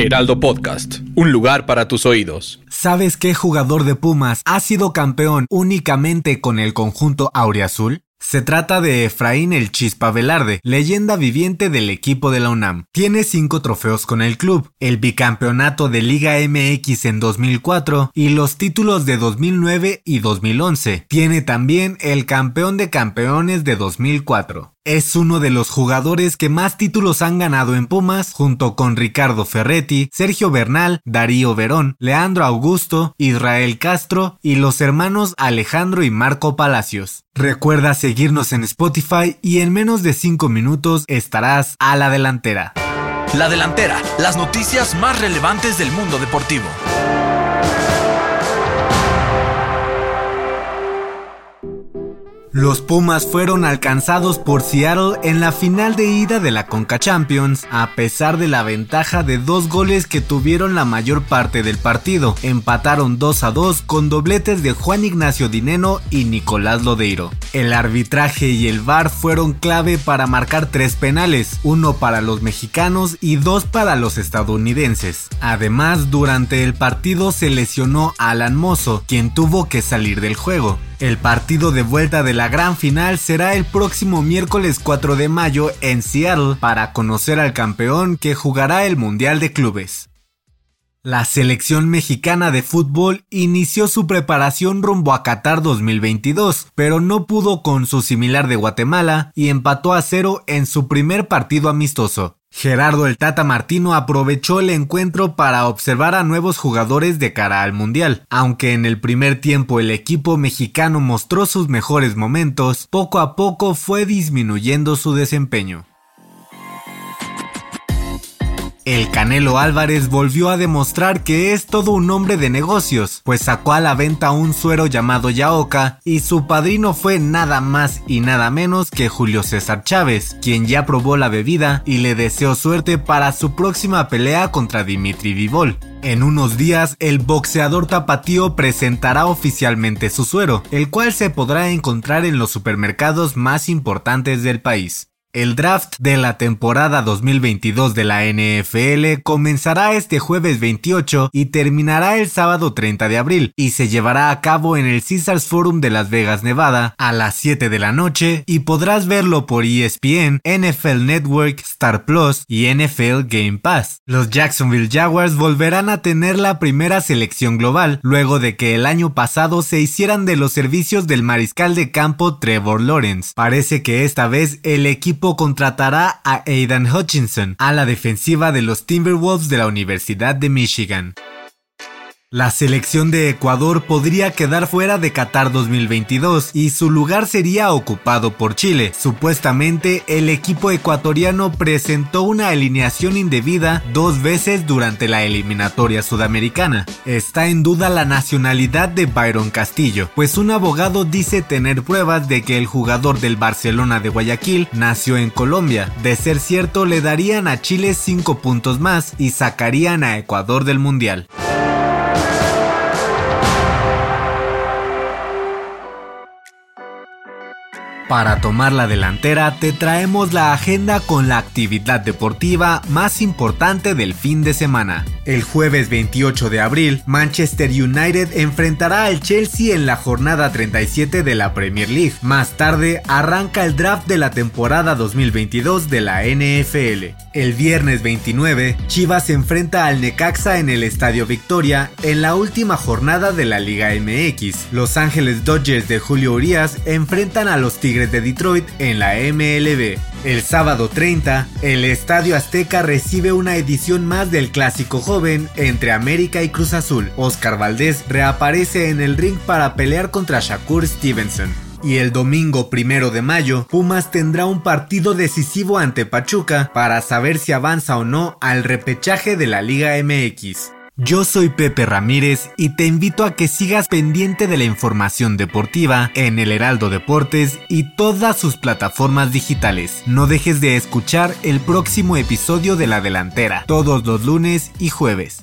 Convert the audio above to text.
Heraldo Podcast, un lugar para tus oídos. ¿Sabes qué jugador de Pumas ha sido campeón únicamente con el conjunto Auriazul? Se trata de Efraín el Chispa Velarde, leyenda viviente del equipo de la UNAM. Tiene cinco trofeos con el club, el bicampeonato de Liga MX en 2004 y los títulos de 2009 y 2011. Tiene también el campeón de campeones de 2004. Es uno de los jugadores que más títulos han ganado en Pumas, junto con Ricardo Ferretti, Sergio Bernal, Darío Verón, Leandro Augusto, Israel Castro y los hermanos Alejandro y Marco Palacios. Recuerda seguirnos en Spotify y en menos de 5 minutos estarás a la delantera. La delantera, las noticias más relevantes del mundo deportivo. Los Pumas fueron alcanzados por Seattle en la final de ida de la Conca Champions, a pesar de la ventaja de dos goles que tuvieron la mayor parte del partido. Empataron 2 a 2 con dobletes de Juan Ignacio Dineno y Nicolás Lodeiro. El arbitraje y el VAR fueron clave para marcar tres penales, uno para los mexicanos y dos para los estadounidenses. Además, durante el partido se lesionó Alan Mozo, quien tuvo que salir del juego. El partido de vuelta de la gran final será el próximo miércoles 4 de mayo en Seattle para conocer al campeón que jugará el Mundial de Clubes. La selección mexicana de fútbol inició su preparación rumbo a Qatar 2022, pero no pudo con su similar de Guatemala y empató a cero en su primer partido amistoso. Gerardo el Tata Martino aprovechó el encuentro para observar a nuevos jugadores de cara al Mundial. Aunque en el primer tiempo el equipo mexicano mostró sus mejores momentos, poco a poco fue disminuyendo su desempeño. El Canelo Álvarez volvió a demostrar que es todo un hombre de negocios, pues sacó a la venta un suero llamado Yaoka y su padrino fue nada más y nada menos que Julio César Chávez, quien ya probó la bebida y le deseó suerte para su próxima pelea contra Dimitri Vivol. En unos días, el boxeador tapatío presentará oficialmente su suero, el cual se podrá encontrar en los supermercados más importantes del país. El draft de la temporada 2022 de la NFL comenzará este jueves 28 y terminará el sábado 30 de abril y se llevará a cabo en el Caesars Forum de Las Vegas, Nevada a las 7 de la noche y podrás verlo por ESPN, NFL Network, Star Plus y NFL Game Pass. Los Jacksonville Jaguars volverán a tener la primera selección global luego de que el año pasado se hicieran de los servicios del mariscal de campo Trevor Lawrence. Parece que esta vez el contratará a Aidan Hutchinson, a la defensiva de los Timberwolves de la Universidad de Michigan. La selección de Ecuador podría quedar fuera de Qatar 2022 y su lugar sería ocupado por Chile. Supuestamente, el equipo ecuatoriano presentó una alineación indebida dos veces durante la eliminatoria sudamericana. Está en duda la nacionalidad de Byron Castillo, pues un abogado dice tener pruebas de que el jugador del Barcelona de Guayaquil nació en Colombia. De ser cierto, le darían a Chile 5 puntos más y sacarían a Ecuador del Mundial. Para tomar la delantera te traemos la agenda con la actividad deportiva más importante del fin de semana. El jueves 28 de abril, Manchester United enfrentará al Chelsea en la jornada 37 de la Premier League. Más tarde arranca el draft de la temporada 2022 de la NFL. El viernes 29, Chivas se enfrenta al Necaxa en el Estadio Victoria en la última jornada de la Liga MX. Los Ángeles Dodgers de Julio Urias enfrentan a los Tigres de Detroit en la MLB. El sábado 30, el Estadio Azteca recibe una edición más del clásico joven entre América y Cruz Azul. Oscar Valdés reaparece en el ring para pelear contra Shakur Stevenson. Y el domingo primero de mayo, Pumas tendrá un partido decisivo ante Pachuca para saber si avanza o no al repechaje de la Liga MX. Yo soy Pepe Ramírez y te invito a que sigas pendiente de la información deportiva en el Heraldo Deportes y todas sus plataformas digitales. No dejes de escuchar el próximo episodio de La Delantera, todos los lunes y jueves.